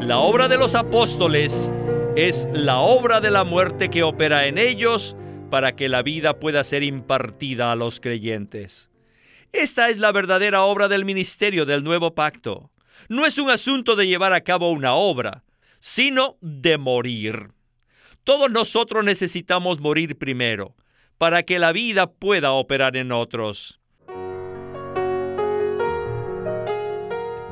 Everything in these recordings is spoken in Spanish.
La obra de los apóstoles es la obra de la muerte que opera en ellos para que la vida pueda ser impartida a los creyentes. Esta es la verdadera obra del ministerio del nuevo pacto. No es un asunto de llevar a cabo una obra, sino de morir. Todos nosotros necesitamos morir primero, para que la vida pueda operar en otros.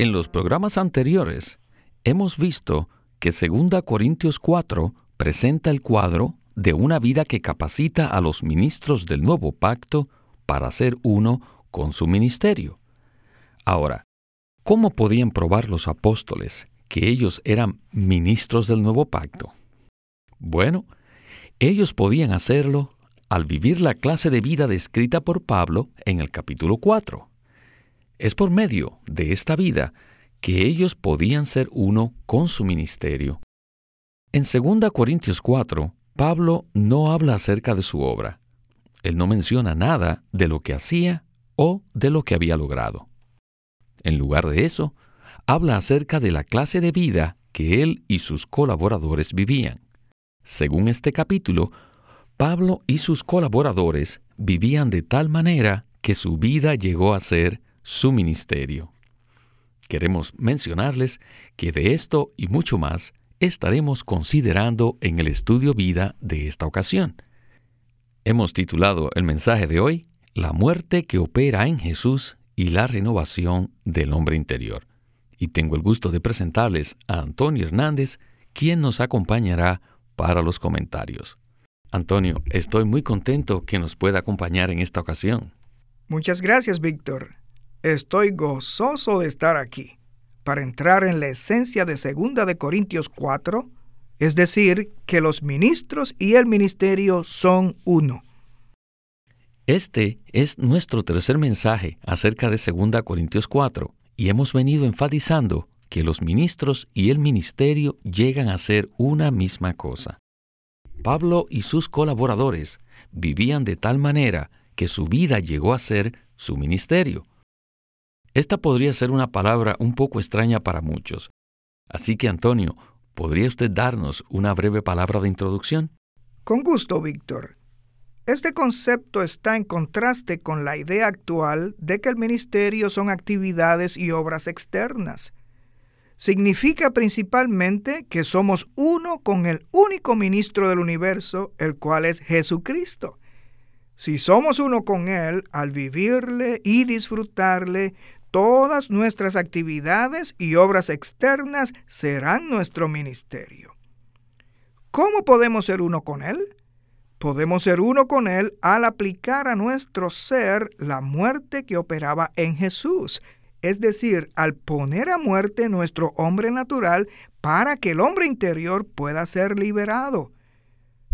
En los programas anteriores hemos visto que 2 Corintios 4 presenta el cuadro de una vida que capacita a los ministros del nuevo pacto para ser uno con su ministerio. Ahora, ¿cómo podían probar los apóstoles que ellos eran ministros del nuevo pacto? Bueno, ellos podían hacerlo al vivir la clase de vida descrita por Pablo en el capítulo 4. Es por medio de esta vida que ellos podían ser uno con su ministerio. En 2 Corintios 4, Pablo no habla acerca de su obra. Él no menciona nada de lo que hacía o de lo que había logrado. En lugar de eso, habla acerca de la clase de vida que él y sus colaboradores vivían. Según este capítulo, Pablo y sus colaboradores vivían de tal manera que su vida llegó a ser su ministerio. Queremos mencionarles que de esto y mucho más estaremos considerando en el estudio vida de esta ocasión. Hemos titulado el mensaje de hoy La muerte que opera en Jesús y la renovación del hombre interior. Y tengo el gusto de presentarles a Antonio Hernández, quien nos acompañará para los comentarios. Antonio, estoy muy contento que nos pueda acompañar en esta ocasión. Muchas gracias, Víctor. Estoy gozoso de estar aquí para entrar en la esencia de 2 de Corintios 4, es decir, que los ministros y el ministerio son uno. Este es nuestro tercer mensaje acerca de 2 Corintios 4 y hemos venido enfatizando que los ministros y el ministerio llegan a ser una misma cosa. Pablo y sus colaboradores vivían de tal manera que su vida llegó a ser su ministerio. Esta podría ser una palabra un poco extraña para muchos. Así que, Antonio, ¿podría usted darnos una breve palabra de introducción? Con gusto, Víctor. Este concepto está en contraste con la idea actual de que el ministerio son actividades y obras externas. Significa principalmente que somos uno con el único ministro del universo, el cual es Jesucristo. Si somos uno con Él, al vivirle y disfrutarle, todas nuestras actividades y obras externas serán nuestro ministerio. ¿Cómo podemos ser uno con Él? Podemos ser uno con Él al aplicar a nuestro ser la muerte que operaba en Jesús, es decir, al poner a muerte nuestro hombre natural para que el hombre interior pueda ser liberado.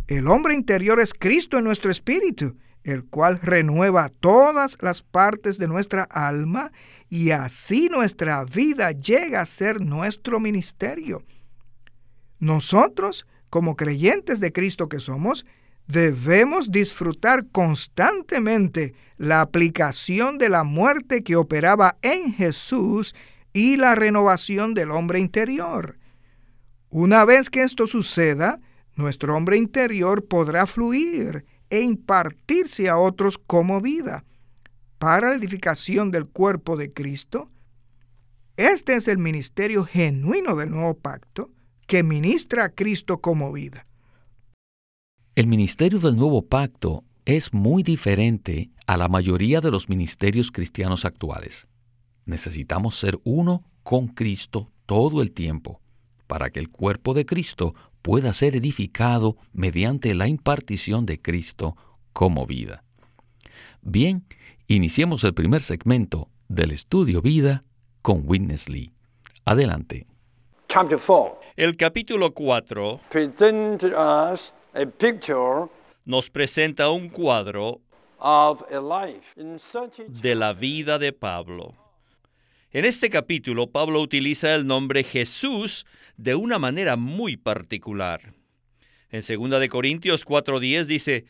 El hombre interior es Cristo en nuestro espíritu, el cual renueva todas las partes de nuestra alma y así nuestra vida llega a ser nuestro ministerio. Nosotros, como creyentes de Cristo que somos, debemos disfrutar constantemente la aplicación de la muerte que operaba en Jesús y la renovación del hombre interior. Una vez que esto suceda, nuestro hombre interior podrá fluir e impartirse a otros como vida para la edificación del cuerpo de Cristo. Este es el ministerio genuino del nuevo pacto que ministra a Cristo como vida. El ministerio del nuevo pacto es muy diferente a la mayoría de los ministerios cristianos actuales. Necesitamos ser uno con Cristo todo el tiempo para que el cuerpo de Cristo pueda ser edificado mediante la impartición de Cristo como vida. Bien, iniciemos el primer segmento del estudio vida con Witness Lee. Adelante. chapter 4 El capítulo 4 presented us a picture nos presenta un cuadro of a life in such a de la vida de Pablo. En este capítulo, Pablo utiliza el nombre Jesús de una manera muy particular. En 2 de Corintios 4:10 dice,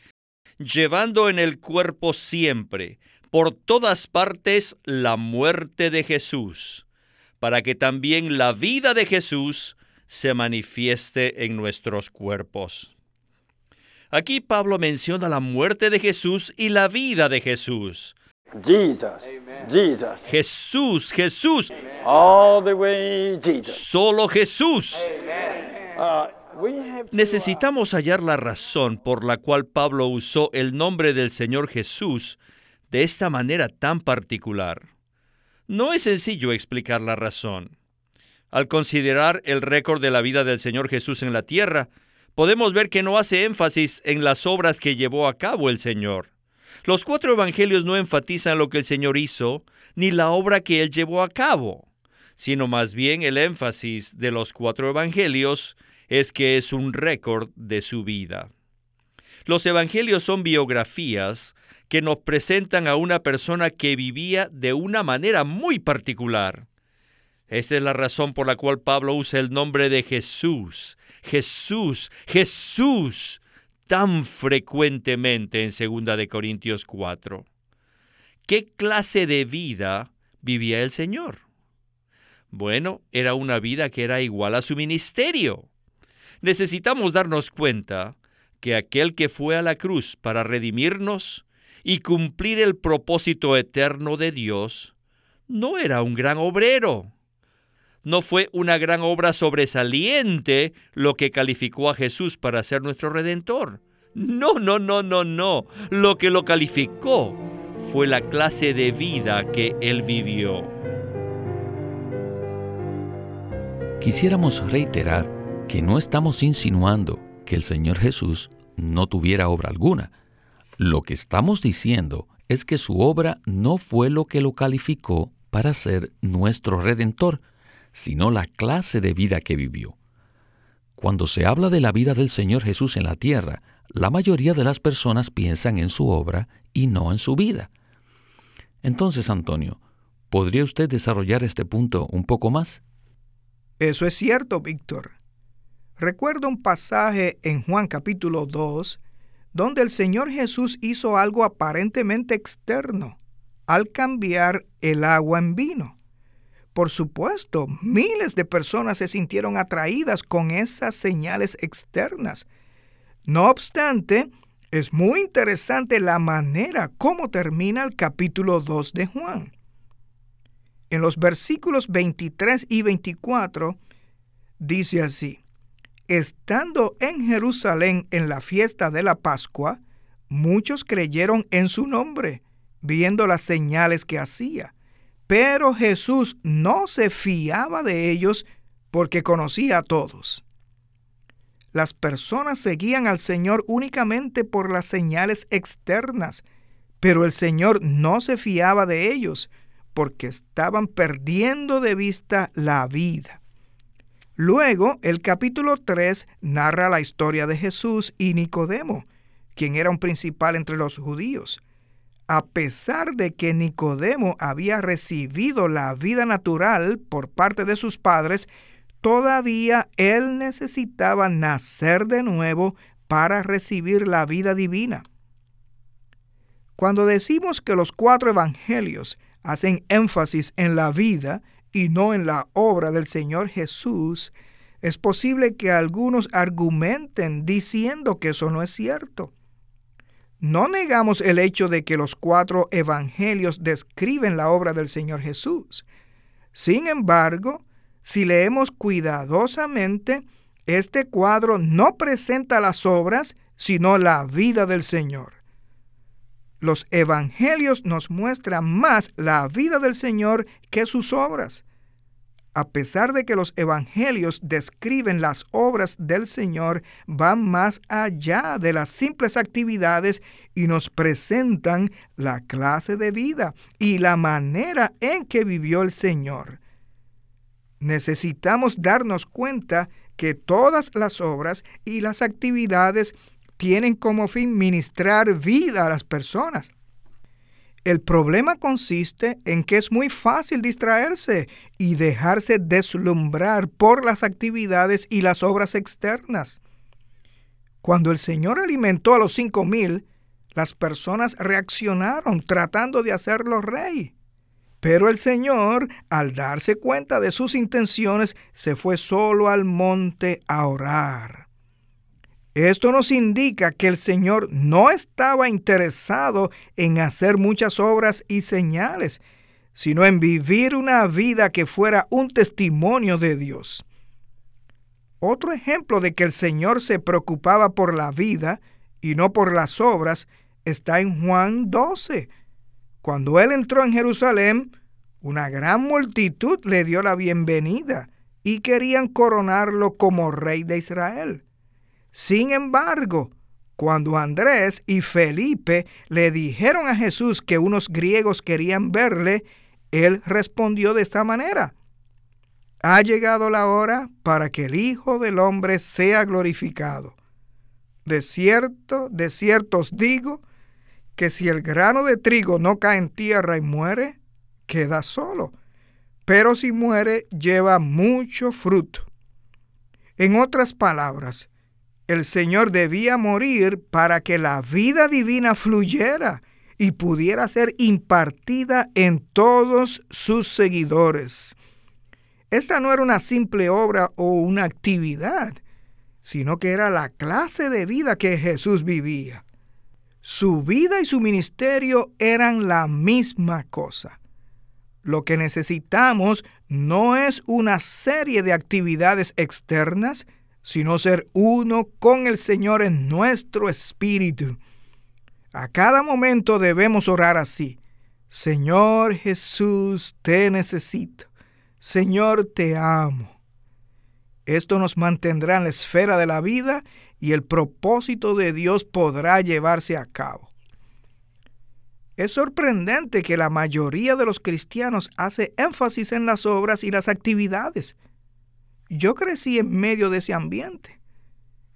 llevando en el cuerpo siempre, por todas partes, la muerte de Jesús, para que también la vida de Jesús se manifieste en nuestros cuerpos. Aquí Pablo menciona la muerte de Jesús y la vida de Jesús. Jesus. Jesus. Jesús, Jesús, All the way Jesus. solo Jesús. Uh, we have to, Necesitamos hallar la razón por la cual Pablo usó el nombre del Señor Jesús de esta manera tan particular. No es sencillo explicar la razón. Al considerar el récord de la vida del Señor Jesús en la tierra, podemos ver que no hace énfasis en las obras que llevó a cabo el Señor. Los cuatro evangelios no enfatizan lo que el Señor hizo, ni la obra que Él llevó a cabo, sino más bien el énfasis de los cuatro evangelios es que es un récord de su vida. Los evangelios son biografías que nos presentan a una persona que vivía de una manera muy particular. Esa es la razón por la cual Pablo usa el nombre de Jesús, Jesús, Jesús, tan frecuentemente en 2 de Corintios 4. ¿Qué clase de vida vivía el Señor? Bueno, era una vida que era igual a su ministerio. Necesitamos darnos cuenta que aquel que fue a la cruz para redimirnos y cumplir el propósito eterno de Dios, no era un gran obrero. No fue una gran obra sobresaliente lo que calificó a Jesús para ser nuestro redentor. No, no, no, no, no. Lo que lo calificó fue la clase de vida que él vivió. Quisiéramos reiterar que no estamos insinuando que el Señor Jesús no tuviera obra alguna. Lo que estamos diciendo es que su obra no fue lo que lo calificó para ser nuestro redentor, sino la clase de vida que vivió. Cuando se habla de la vida del Señor Jesús en la tierra, la mayoría de las personas piensan en su obra y no en su vida. Entonces, Antonio, ¿podría usted desarrollar este punto un poco más? Eso es cierto, Víctor. Recuerdo un pasaje en Juan capítulo 2 donde el Señor Jesús hizo algo aparentemente externo al cambiar el agua en vino. Por supuesto, miles de personas se sintieron atraídas con esas señales externas. No obstante, es muy interesante la manera como termina el capítulo 2 de Juan. En los versículos 23 y 24 dice así, Estando en Jerusalén en la fiesta de la Pascua, muchos creyeron en su nombre, viendo las señales que hacía. Pero Jesús no se fiaba de ellos porque conocía a todos. Las personas seguían al Señor únicamente por las señales externas, pero el Señor no se fiaba de ellos porque estaban perdiendo de vista la vida. Luego, el capítulo 3 narra la historia de Jesús y Nicodemo, quien era un principal entre los judíos. A pesar de que Nicodemo había recibido la vida natural por parte de sus padres, todavía él necesitaba nacer de nuevo para recibir la vida divina. Cuando decimos que los cuatro evangelios hacen énfasis en la vida, y no en la obra del Señor Jesús, es posible que algunos argumenten diciendo que eso no es cierto. No negamos el hecho de que los cuatro evangelios describen la obra del Señor Jesús. Sin embargo, si leemos cuidadosamente, este cuadro no presenta las obras, sino la vida del Señor. Los evangelios nos muestran más la vida del Señor que sus obras. A pesar de que los evangelios describen las obras del Señor, van más allá de las simples actividades y nos presentan la clase de vida y la manera en que vivió el Señor. necesitamos darnos cuenta que todas las obras y las actividades tienen como fin ministrar vida a las personas. El problema consiste en que es muy fácil distraerse y dejarse deslumbrar por las actividades y las obras externas. Cuando el Señor alimentó a los cinco mil, las personas reaccionaron tratando de hacerlo rey. Pero el Señor, al darse cuenta de sus intenciones, se fue solo al monte a orar. Esto nos indica que el Señor no estaba interesado en hacer muchas obras y señales, sino en vivir una vida que fuera un testimonio de Dios. Otro ejemplo de que el Señor se preocupaba por la vida y no por las obras está en Juan 12. Cuando él entró en Jerusalén, una gran multitud le dio la bienvenida y querían coronarlo como rey de Israel. Sin embargo, cuando Andrés y Felipe le dijeron a Jesús que unos griegos querían verle, él respondió de esta manera. Ha llegado la hora para que el Hijo del Hombre sea glorificado. De cierto, de cierto os digo, que si el grano de trigo no cae en tierra y muere, queda solo, pero si muere lleva mucho fruto. En otras palabras, el Señor debía morir para que la vida divina fluyera y pudiera ser impartida en todos sus seguidores. Esta no era una simple obra o una actividad, sino que era la clase de vida que Jesús vivía. Su vida y su ministerio eran la misma cosa. Lo que necesitamos no es una serie de actividades externas, sino ser uno con el Señor en nuestro espíritu. A cada momento debemos orar así. Señor Jesús, te necesito. Señor, te amo. Esto nos mantendrá en la esfera de la vida y el propósito de Dios podrá llevarse a cabo. Es sorprendente que la mayoría de los cristianos hace énfasis en las obras y las actividades, yo crecí en medio de ese ambiente.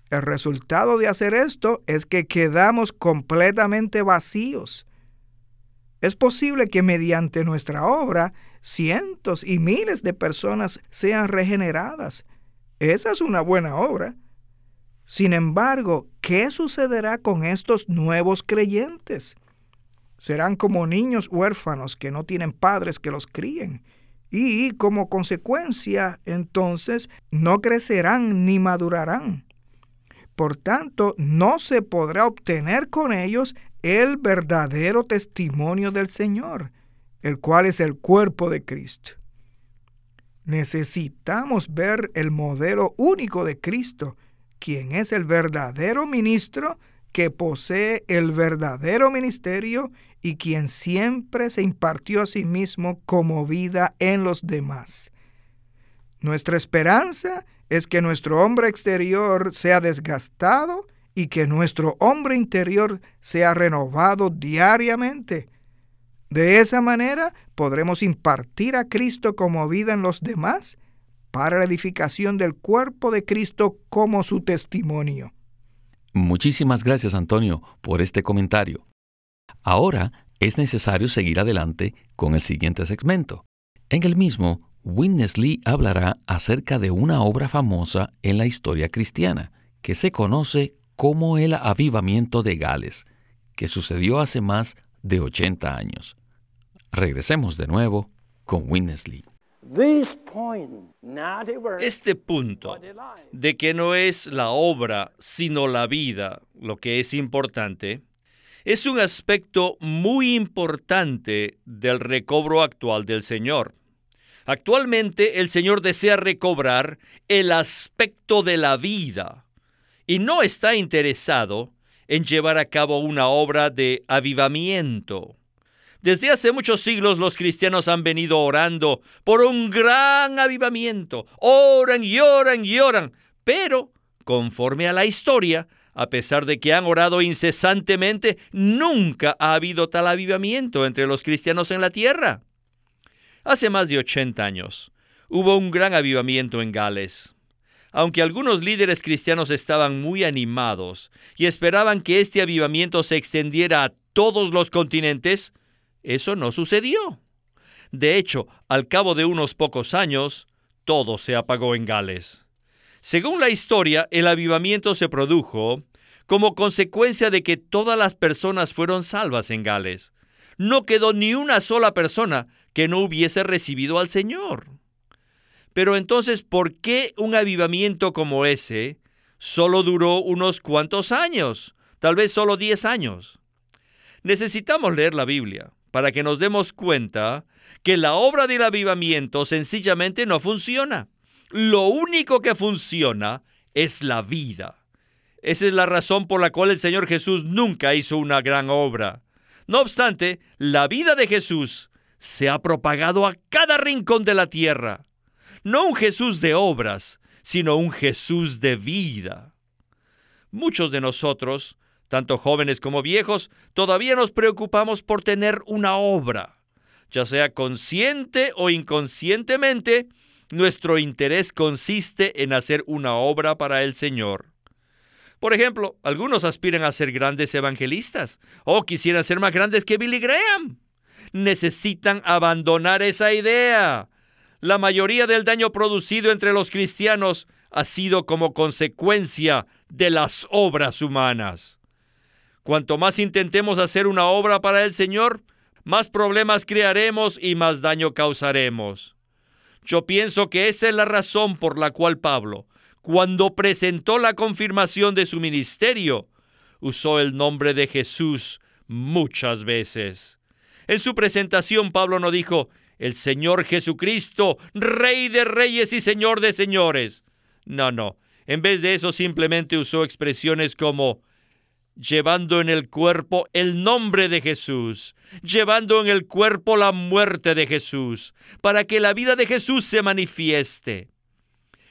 El resultado de hacer esto es que quedamos completamente vacíos. Es posible que mediante nuestra obra cientos y miles de personas sean regeneradas. Esa es una buena obra. Sin embargo, ¿qué sucederá con estos nuevos creyentes? Serán como niños huérfanos que no tienen padres que los críen y como consecuencia entonces no crecerán ni madurarán. Por tanto, no se podrá obtener con ellos el verdadero testimonio del Señor, el cual es el cuerpo de Cristo. Necesitamos ver el modelo único de Cristo, quien es el verdadero ministro que posee el verdadero ministerio y quien siempre se impartió a sí mismo como vida en los demás. Nuestra esperanza es que nuestro hombre exterior sea desgastado y que nuestro hombre interior sea renovado diariamente. De esa manera podremos impartir a Cristo como vida en los demás para la edificación del cuerpo de Cristo como su testimonio. Muchísimas gracias Antonio por este comentario. Ahora es necesario seguir adelante con el siguiente segmento. En el mismo, Witness Lee hablará acerca de una obra famosa en la historia cristiana, que se conoce como el avivamiento de Gales, que sucedió hace más de 80 años. Regresemos de nuevo con Witness Lee. Este punto de que no es la obra, sino la vida, lo que es importante, es un aspecto muy importante del recobro actual del Señor. Actualmente el Señor desea recobrar el aspecto de la vida y no está interesado en llevar a cabo una obra de avivamiento. Desde hace muchos siglos los cristianos han venido orando por un gran avivamiento. Oran y oran y oran. Pero, conforme a la historia, a pesar de que han orado incesantemente, nunca ha habido tal avivamiento entre los cristianos en la tierra. Hace más de 80 años, Hubo un gran avivamiento en Gales. Aunque algunos líderes cristianos estaban muy animados y esperaban que este avivamiento se extendiera a todos los continentes, eso no sucedió. De hecho, al cabo de unos pocos años, todo se apagó en Gales. Según la historia, el avivamiento se produjo como consecuencia de que todas las personas fueron salvas en Gales. No quedó ni una sola persona que no hubiese recibido al Señor. Pero entonces, ¿por qué un avivamiento como ese solo duró unos cuantos años? Tal vez solo 10 años. Necesitamos leer la Biblia para que nos demos cuenta que la obra del avivamiento sencillamente no funciona. Lo único que funciona es la vida. Esa es la razón por la cual el Señor Jesús nunca hizo una gran obra. No obstante, la vida de Jesús se ha propagado a cada rincón de la tierra. No un Jesús de obras, sino un Jesús de vida. Muchos de nosotros, tanto jóvenes como viejos, todavía nos preocupamos por tener una obra. Ya sea consciente o inconscientemente, nuestro interés consiste en hacer una obra para el Señor. Por ejemplo, algunos aspiran a ser grandes evangelistas o quisieran ser más grandes que Billy Graham. Necesitan abandonar esa idea. La mayoría del daño producido entre los cristianos ha sido como consecuencia de las obras humanas. Cuanto más intentemos hacer una obra para el Señor, más problemas crearemos y más daño causaremos. Yo pienso que esa es la razón por la cual Pablo, cuando presentó la confirmación de su ministerio, usó el nombre de Jesús muchas veces. En su presentación Pablo no dijo, el Señor Jesucristo, Rey de Reyes y Señor de Señores. No, no. En vez de eso simplemente usó expresiones como llevando en el cuerpo el nombre de Jesús, llevando en el cuerpo la muerte de Jesús, para que la vida de Jesús se manifieste.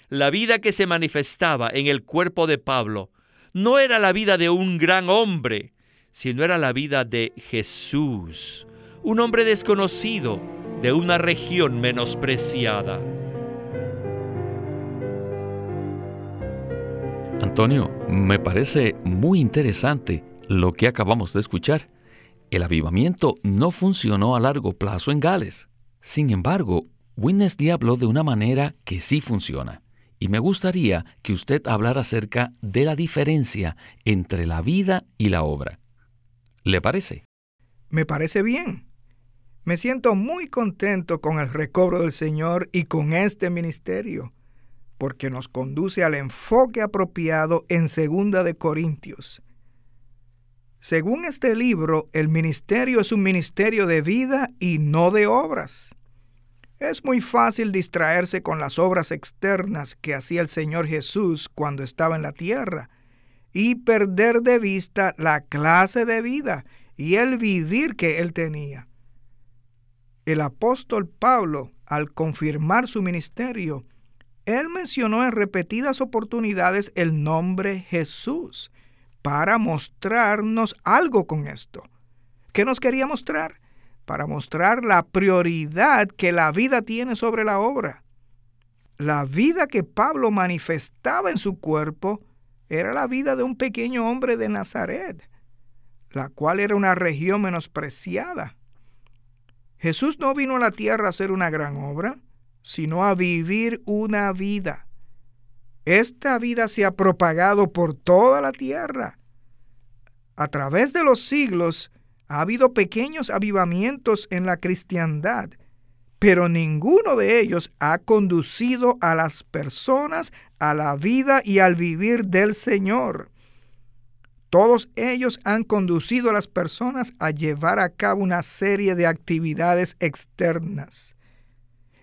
La vida que se manifestaba en el cuerpo de Pablo no era la vida de un gran hombre, sino era la vida de Jesús, un hombre desconocido de una región menospreciada. Antonio, me parece muy interesante lo que acabamos de escuchar. El avivamiento no funcionó a largo plazo en Gales. Sin embargo, Wednesday habló de una manera que sí funciona y me gustaría que usted hablara acerca de la diferencia entre la vida y la obra. ¿Le parece? Me parece bien. Me siento muy contento con el recobro del Señor y con este ministerio, porque nos conduce al enfoque apropiado en Segunda de Corintios. Según este libro, el ministerio es un ministerio de vida y no de obras. Es muy fácil distraerse con las obras externas que hacía el Señor Jesús cuando estaba en la tierra y perder de vista la clase de vida y el vivir que él tenía. El apóstol Pablo, al confirmar su ministerio, él mencionó en repetidas oportunidades el nombre Jesús para mostrarnos algo con esto. ¿Qué nos quería mostrar? para mostrar la prioridad que la vida tiene sobre la obra. La vida que Pablo manifestaba en su cuerpo era la vida de un pequeño hombre de Nazaret, la cual era una región menospreciada. Jesús no vino a la tierra a hacer una gran obra, sino a vivir una vida. Esta vida se ha propagado por toda la tierra. A través de los siglos, ha habido pequeños avivamientos en la cristiandad, pero ninguno de ellos ha conducido a las personas a la vida y al vivir del Señor. Todos ellos han conducido a las personas a llevar a cabo una serie de actividades externas.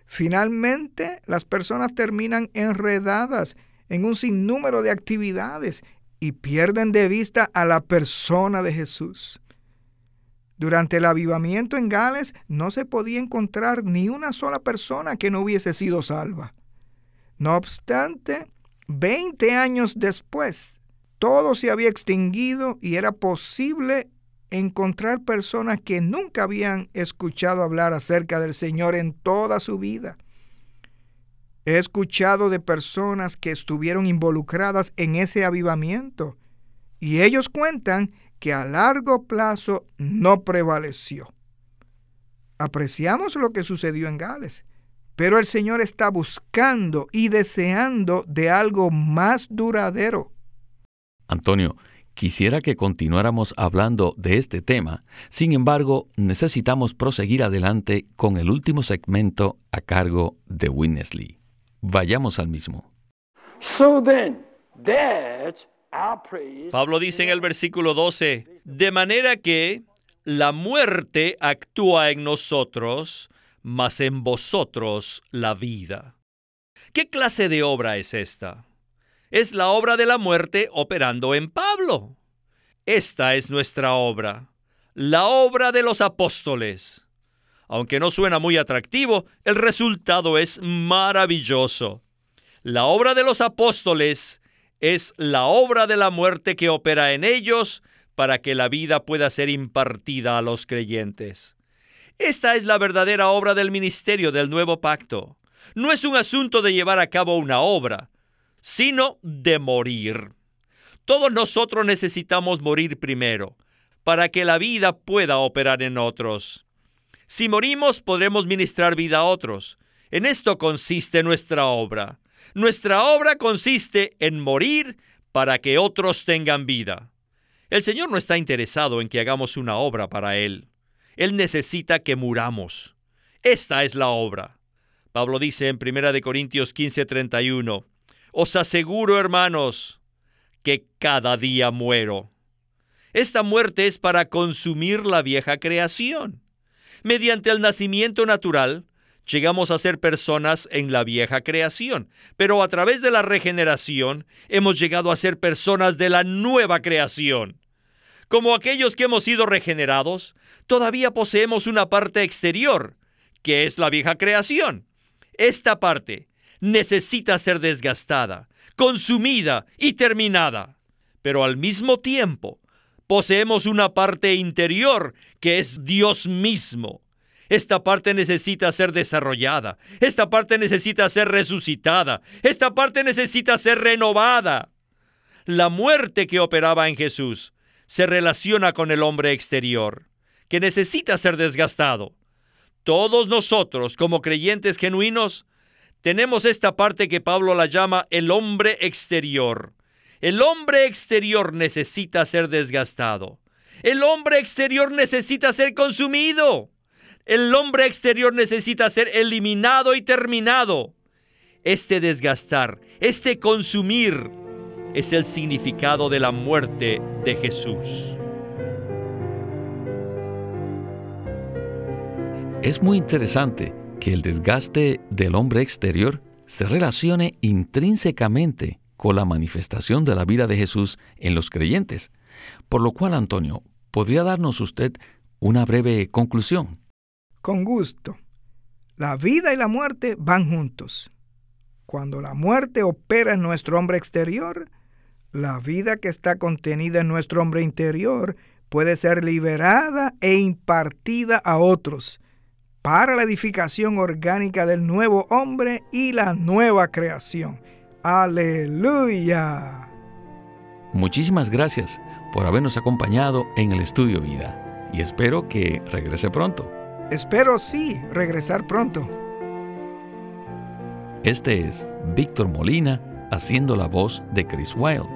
Finalmente, las personas terminan enredadas en un sinnúmero de actividades y pierden de vista a la persona de Jesús. Durante el avivamiento en Gales no se podía encontrar ni una sola persona que no hubiese sido salva. No obstante, 20 años después, todo se había extinguido y era posible encontrar personas que nunca habían escuchado hablar acerca del Señor en toda su vida. He escuchado de personas que estuvieron involucradas en ese avivamiento y ellos cuentan que a largo plazo no prevaleció. Apreciamos lo que sucedió en Gales, pero el Señor está buscando y deseando de algo más duradero. Antonio, quisiera que continuáramos hablando de este tema, sin embargo, necesitamos proseguir adelante con el último segmento a cargo de Winnesley. Vayamos al mismo. So then, that Pablo dice en el versículo 12, de manera que la muerte actúa en nosotros, mas en vosotros la vida. ¿Qué clase de obra es esta? Es la obra de la muerte operando en Pablo. Esta es nuestra obra, la obra de los apóstoles. Aunque no suena muy atractivo, el resultado es maravilloso. La obra de los apóstoles es la obra de la muerte que opera en ellos para que la vida pueda ser impartida a los creyentes. Esta es la verdadera obra del ministerio del nuevo pacto. No es un asunto de llevar a cabo una obra, sino de morir. Todos nosotros necesitamos morir primero, para que la vida pueda operar en otros. Si morimos, podremos ministrar vida a otros. En esto consiste nuestra obra. Nuestra obra consiste en morir para que otros tengan vida. El Señor no está interesado en que hagamos una obra para Él. Él necesita que muramos. Esta es la obra. Pablo dice en 1 Corintios 15:31, Os aseguro, hermanos, que cada día muero. Esta muerte es para consumir la vieja creación. Mediante el nacimiento natural, llegamos a ser personas en la vieja creación, pero a través de la regeneración hemos llegado a ser personas de la nueva creación. Como aquellos que hemos sido regenerados, todavía poseemos una parte exterior, que es la vieja creación. Esta parte necesita ser desgastada, consumida y terminada, pero al mismo tiempo poseemos una parte interior que es Dios mismo esta parte necesita ser desarrollada. Esta parte necesita ser resucitada. Esta parte necesita ser renovada. La muerte que operaba en Jesús se relaciona con el hombre exterior, que necesita ser desgastado. Todos nosotros, como creyentes genuinos, tenemos esta parte que Pablo la llama el hombre exterior. El hombre exterior necesita ser desgastado. El hombre exterior necesita ser consumido. El hombre exterior necesita ser eliminado y terminado. Este desgastar, este consumir, es el significado de la muerte de Jesús. Es muy interesante que el desgaste del hombre exterior se relacione intrínsecamente con la manifestación de la vida de Jesús en los creyentes. Por lo cual, Antonio, ¿podría darnos usted una breve conclusión? Con gusto. La vida y la muerte van juntos. Cuando la muerte opera en nuestro hombre exterior, la vida que está contenida en nuestro hombre interior puede ser liberada e impartida a otros para la edificación orgánica del nuevo hombre y la nueva creación. Aleluya. Muchísimas gracias por habernos acompañado en el estudio vida y espero que regrese pronto. Espero sí regresar pronto. Este es Víctor Molina haciendo la voz de Chris Wilde,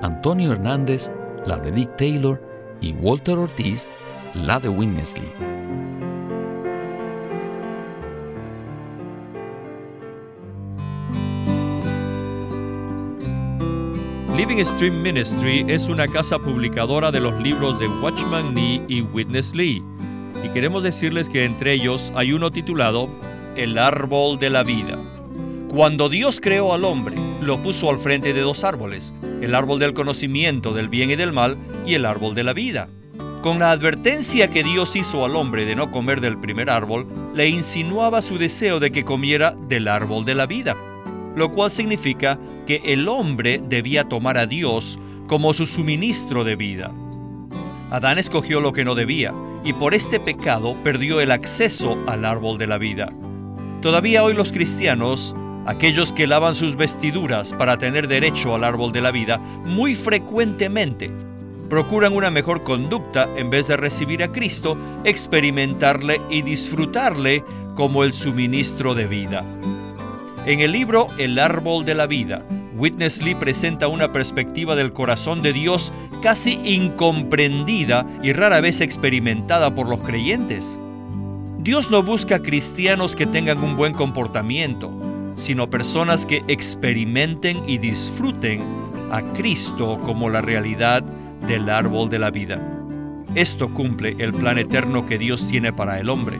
Antonio Hernández la de Dick Taylor y Walter Ortiz la de Winnesley. Living Stream Ministry es una casa publicadora de los libros de Watchman Nee y Witness Lee y queremos decirles que entre ellos hay uno titulado El árbol de la vida. Cuando Dios creó al hombre, lo puso al frente de dos árboles, el árbol del conocimiento del bien y del mal y el árbol de la vida. Con la advertencia que Dios hizo al hombre de no comer del primer árbol, le insinuaba su deseo de que comiera del árbol de la vida, lo cual significa que el hombre debía tomar a Dios como su suministro de vida. Adán escogió lo que no debía, y por este pecado perdió el acceso al árbol de la vida. Todavía hoy los cristianos Aquellos que lavan sus vestiduras para tener derecho al árbol de la vida muy frecuentemente procuran una mejor conducta en vez de recibir a Cristo, experimentarle y disfrutarle como el suministro de vida. En el libro El árbol de la vida, Witness Lee presenta una perspectiva del corazón de Dios casi incomprendida y rara vez experimentada por los creyentes. Dios no busca cristianos que tengan un buen comportamiento, sino personas que experimenten y disfruten a Cristo como la realidad del árbol de la vida. Esto cumple el plan eterno que Dios tiene para el hombre.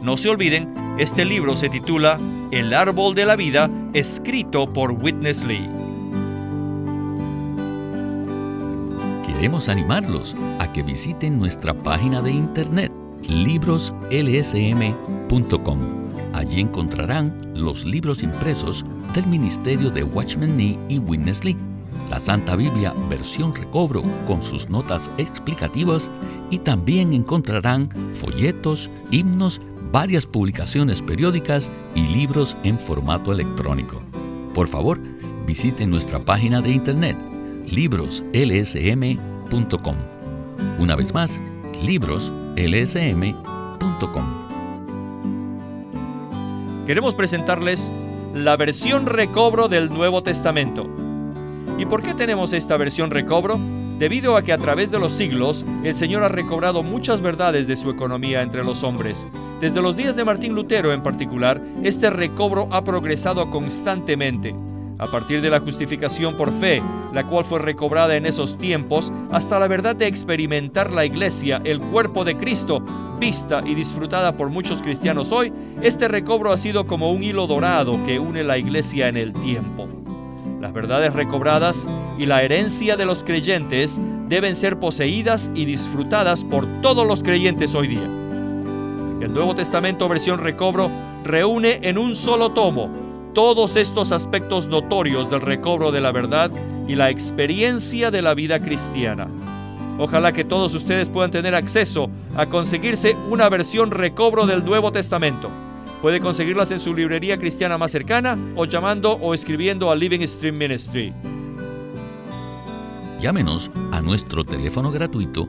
No se olviden, este libro se titula El árbol de la vida, escrito por Witness Lee. Queremos animarlos a que visiten nuestra página de internet libroslsm.com. Allí encontrarán los libros impresos del Ministerio de Watchman Nee y Witness Lee la Santa Biblia versión recobro con sus notas explicativas y también encontrarán folletos, himnos, varias publicaciones periódicas y libros en formato electrónico. Por favor, visiten nuestra página de internet libroslsm.com. Una vez más, libroslsm.com. Queremos presentarles la versión recobro del Nuevo Testamento ¿Y por qué tenemos esta versión recobro? Debido a que a través de los siglos el Señor ha recobrado muchas verdades de su economía entre los hombres. Desde los días de Martín Lutero en particular, este recobro ha progresado constantemente. A partir de la justificación por fe, la cual fue recobrada en esos tiempos, hasta la verdad de experimentar la iglesia, el cuerpo de Cristo, vista y disfrutada por muchos cristianos hoy, este recobro ha sido como un hilo dorado que une la iglesia en el tiempo. Las verdades recobradas y la herencia de los creyentes deben ser poseídas y disfrutadas por todos los creyentes hoy día. El Nuevo Testamento versión recobro reúne en un solo tomo todos estos aspectos notorios del recobro de la verdad y la experiencia de la vida cristiana. Ojalá que todos ustedes puedan tener acceso a conseguirse una versión recobro del Nuevo Testamento. Puede conseguirlas en su librería cristiana más cercana o llamando o escribiendo a Living Stream Ministry. Llámenos a nuestro teléfono gratuito